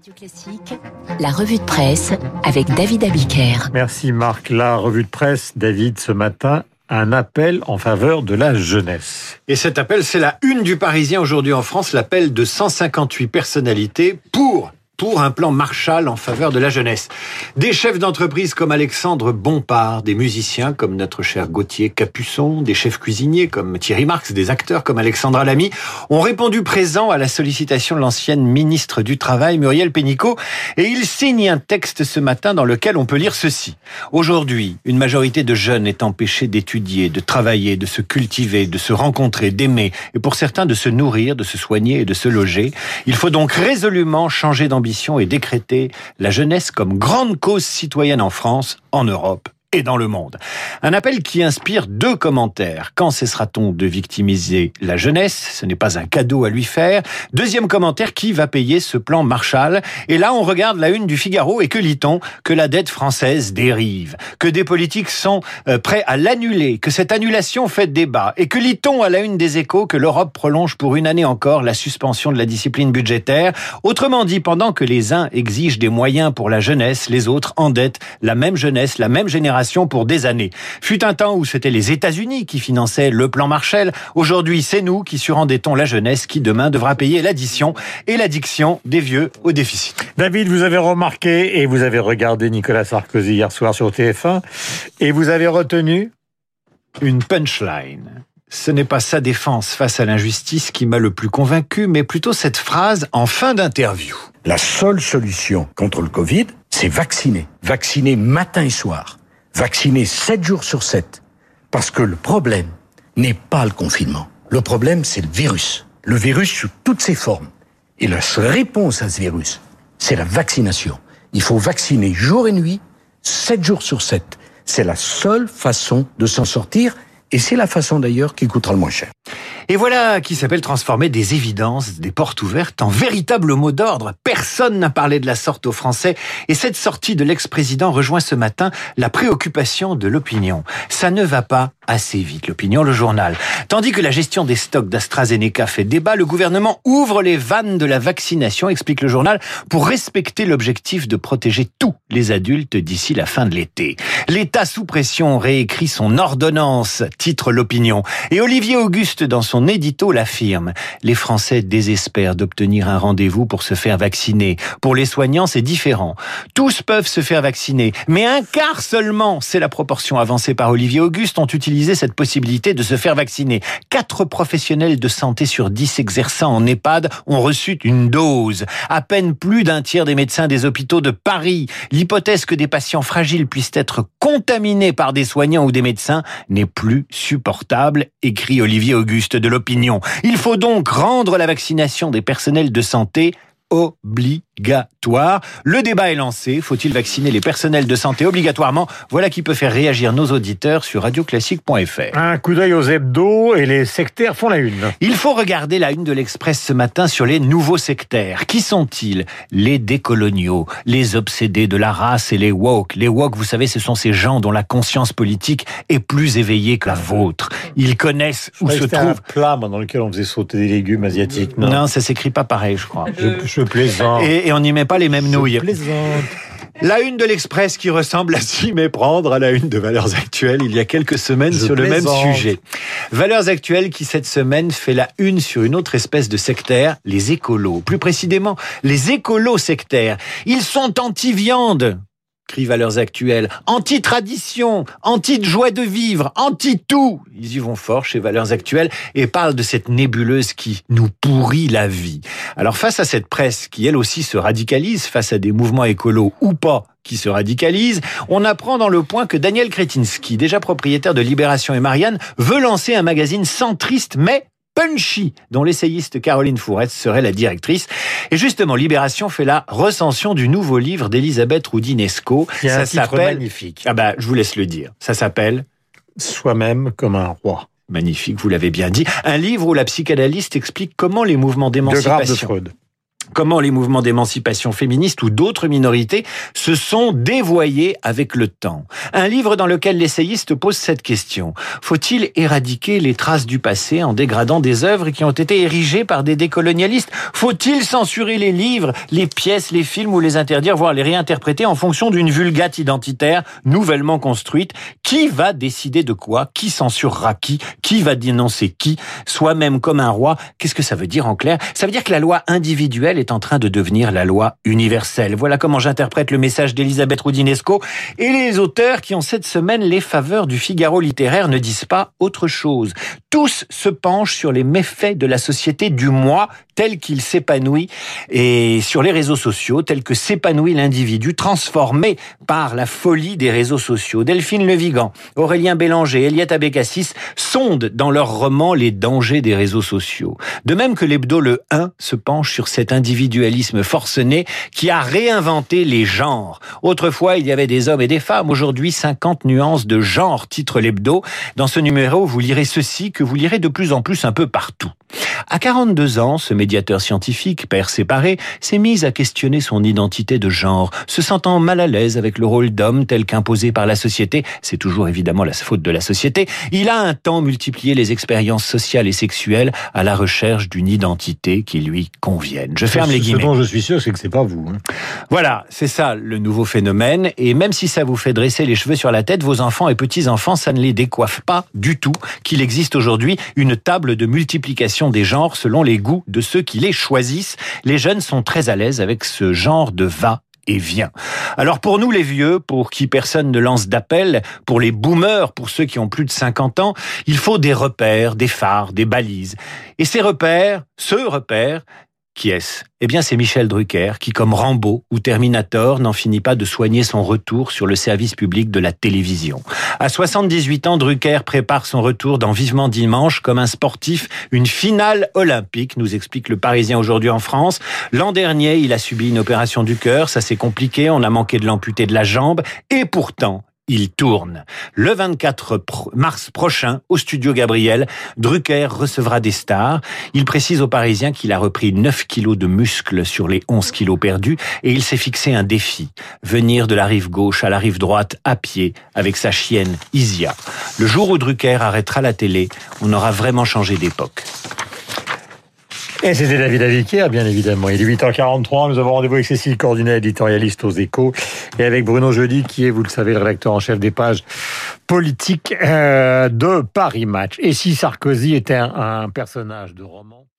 Radio Classique, la revue de presse avec David Abiker. Merci Marc. La revue de presse, David, ce matin, un appel en faveur de la jeunesse. Et cet appel, c'est la une du Parisien aujourd'hui en France, l'appel de 158 personnalités pour pour un plan Marshall en faveur de la jeunesse. Des chefs d'entreprise comme Alexandre Bompard, des musiciens comme notre cher Gauthier Capuçon, des chefs cuisiniers comme Thierry Marx, des acteurs comme Alexandra Lamy ont répondu présent à la sollicitation de l'ancienne ministre du Travail, Muriel Pénicaud, et ils signent un texte ce matin dans lequel on peut lire ceci. Aujourd'hui, une majorité de jeunes est empêchée d'étudier, de travailler, de se cultiver, de se rencontrer, d'aimer, et pour certains de se nourrir, de se soigner et de se loger. Il faut donc résolument changer d'ambition et décréter la jeunesse comme grande cause citoyenne en France, en Europe et dans le monde. Un appel qui inspire deux commentaires. Quand cessera-t-on de victimiser la jeunesse? Ce n'est pas un cadeau à lui faire. Deuxième commentaire, qui va payer ce plan Marshall? Et là, on regarde la une du Figaro et que lit-on? Que la dette française dérive, que des politiques sont euh, prêts à l'annuler, que cette annulation fait débat. Et que lit-on à la une des échos que l'Europe prolonge pour une année encore la suspension de la discipline budgétaire? Autrement dit, pendant que les uns exigent des moyens pour la jeunesse, les autres endettent la même jeunesse, la même génération pour des années. Fut un temps où c'était les États-Unis qui finançaient le plan Marshall. Aujourd'hui, c'est nous qui surendettons la jeunesse qui demain devra payer l'addition et l'addiction des vieux au déficit. David, vous avez remarqué et vous avez regardé Nicolas Sarkozy hier soir sur TF1 et vous avez retenu une punchline. Ce n'est pas sa défense face à l'injustice qui m'a le plus convaincu, mais plutôt cette phrase en fin d'interview. La seule solution contre le Covid, c'est vacciner. Vacciner matin et soir vacciner 7 jours sur 7. Parce que le problème n'est pas le confinement. Le problème, c'est le virus. Le virus sous toutes ses formes. Et la réponse à ce virus, c'est la vaccination. Il faut vacciner jour et nuit, 7 jours sur 7. C'est la seule façon de s'en sortir et c'est la façon d'ailleurs qui coûtera le moins cher. Et voilà qui s'appelle transformer des évidences, des portes ouvertes en véritable mot d'ordre. Personne n'a parlé de la sorte aux Français et cette sortie de l'ex-président rejoint ce matin la préoccupation de l'opinion. Ça ne va pas assez vite, l'opinion, le journal. Tandis que la gestion des stocks d'AstraZeneca fait débat, le gouvernement ouvre les vannes de la vaccination, explique le journal, pour respecter l'objectif de protéger tous les adultes d'ici la fin de l'été. L'État sous pression réécrit son ordonnance, titre l'opinion. Et Olivier Auguste, dans son édito, l'affirme. Les Français désespèrent d'obtenir un rendez-vous pour se faire vacciner. Pour les soignants, c'est différent. Tous peuvent se faire vacciner, mais un quart seulement, c'est la proportion avancée par Olivier Auguste, ont utilisé cette possibilité de se faire vacciner. Quatre professionnels de santé sur dix exerçant en EHPAD ont reçu une dose. À peine plus d'un tiers des médecins des hôpitaux de Paris. L'hypothèse que des patients fragiles puissent être contaminés par des soignants ou des médecins n'est plus supportable, écrit Olivier Auguste de l'Opinion. Il faut donc rendre la vaccination des personnels de santé obligatoire. Le débat est lancé. Faut-il vacciner les personnels de santé obligatoirement? Voilà qui peut faire réagir nos auditeurs sur radioclassique.fr. Un coup d'œil aux hebdos et les sectaires font la une. Il faut regarder la une de l'Express ce matin sur les nouveaux sectaires. Qui sont-ils? Les décoloniaux, les obsédés de la race et les woke. Les woke, vous savez, ce sont ces gens dont la conscience politique est plus éveillée que la vôtre. Ils connaissent où se trouve... un plat dans lequel on faisait sauter des légumes asiatiques. Non, non ça s'écrit pas pareil, je crois. Et, on n'y met pas les mêmes nouilles. Je plaisante. La une de l'Express qui ressemble à s'y méprendre à la une de Valeurs Actuelles il y a quelques semaines sur le même sujet. Valeurs Actuelles qui cette semaine fait la une sur une autre espèce de sectaire, les écolos. Plus précisément, les écolos sectaires. Ils sont anti-viande crie Valeurs Actuelles, anti-tradition, anti-joie de vivre, anti-tout. Ils y vont fort chez Valeurs Actuelles et parlent de cette nébuleuse qui nous pourrit la vie. Alors face à cette presse qui elle aussi se radicalise face à des mouvements écolos ou pas, qui se radicalisent, on apprend dans le point que Daniel Kretinsky, déjà propriétaire de Libération et Marianne, veut lancer un magazine centriste mais punchy, dont l'essayiste Caroline Fourette serait la directrice. Et justement, Libération fait la recension du nouveau livre d'Elisabeth Roudinesco. Ça s'appelle magnifique. Ah bah, je vous laisse le dire. Ça s'appelle Soi-même comme un roi. Magnifique, vous l'avez bien dit. Un livre où la psychanalyste explique comment les mouvements d'émancipation. De Freud comment les mouvements d'émancipation féministe ou d'autres minorités se sont dévoyés avec le temps. Un livre dans lequel l'essayiste pose cette question. Faut-il éradiquer les traces du passé en dégradant des œuvres qui ont été érigées par des décolonialistes? Faut-il censurer les livres, les pièces, les films ou les interdire, voire les réinterpréter en fonction d'une vulgate identitaire nouvellement construite? Qui va décider de quoi? Qui censurera qui? Qui va dénoncer qui? Soi-même comme un roi, qu'est-ce que ça veut dire en clair? Ça veut dire que la loi individuelle est en train de devenir la loi universelle. Voilà comment j'interprète le message d'Elisabeth Roudinesco. Et les auteurs qui ont cette semaine les faveurs du Figaro littéraire ne disent pas autre chose. Tous se penchent sur les méfaits de la société du moi tel qu'il s'épanouit et sur les réseaux sociaux tel que s'épanouit l'individu transformé par la folie des réseaux sociaux. Delphine Levigan, Aurélien Bélanger, Eliette Abécassis sondent dans leur roman les dangers des réseaux sociaux. De même que l'hebdo Le 1 se penche sur cet individualisme forcené qui a réinventé les genres. Autrefois, il y avait des hommes et des femmes. Aujourd'hui, 50 nuances de genre, titre l'hebdo. Dans ce numéro, vous lirez ceci que vous lirez de plus en plus un peu partout. À 42 ans, ce médiateur scientifique, père séparé, s'est mis à questionner son identité de genre, se sentant mal à l'aise avec le rôle d'homme tel qu'imposé par la société. C'est toujours évidemment la faute de la société. Il a un temps multiplié les expériences sociales et sexuelles à la recherche d'une identité qui lui convienne. Je ferme les guillemets. Ce dont je suis sûr, c'est que c'est pas vous. Hein. Voilà, c'est ça le nouveau phénomène. Et même si ça vous fait dresser les cheveux sur la tête, vos enfants et petits-enfants, ça ne les décoiffe pas du tout qu'il existe aujourd'hui une table de multiplication des genres selon les goûts de ceux qui les choisissent. Les jeunes sont très à l'aise avec ce genre de va et vient. Alors pour nous les vieux, pour qui personne ne lance d'appel, pour les boomers, pour ceux qui ont plus de 50 ans, il faut des repères, des phares, des balises. Et ces repères, ce repère, Eh bien, c'est Michel Drucker qui, comme Rambo ou Terminator, n'en finit pas de soigner son retour sur le service public de la télévision. À 78 ans, Drucker prépare son retour dans Vivement Dimanche comme un sportif, une finale olympique, nous explique le Parisien aujourd'hui en France. L'an dernier, il a subi une opération du cœur, ça s'est compliqué, on a manqué de l'amputer de la jambe, et pourtant, il tourne. Le 24 mars prochain, au studio Gabriel, Drucker recevra des stars. Il précise aux Parisiens qu'il a repris 9 kilos de muscles sur les 11 kilos perdus et il s'est fixé un défi. Venir de la rive gauche à la rive droite à pied avec sa chienne Isia. Le jour où Drucker arrêtera la télé, on aura vraiment changé d'époque. Et c'était David Aviquière, bien évidemment. Il est 8h43, nous avons rendez-vous avec Cécile Cordunet, éditorialiste aux échos, et avec Bruno Jeudi, qui est, vous le savez, le rédacteur en chef des pages politiques euh, de Paris Match. Et si Sarkozy était un personnage de roman?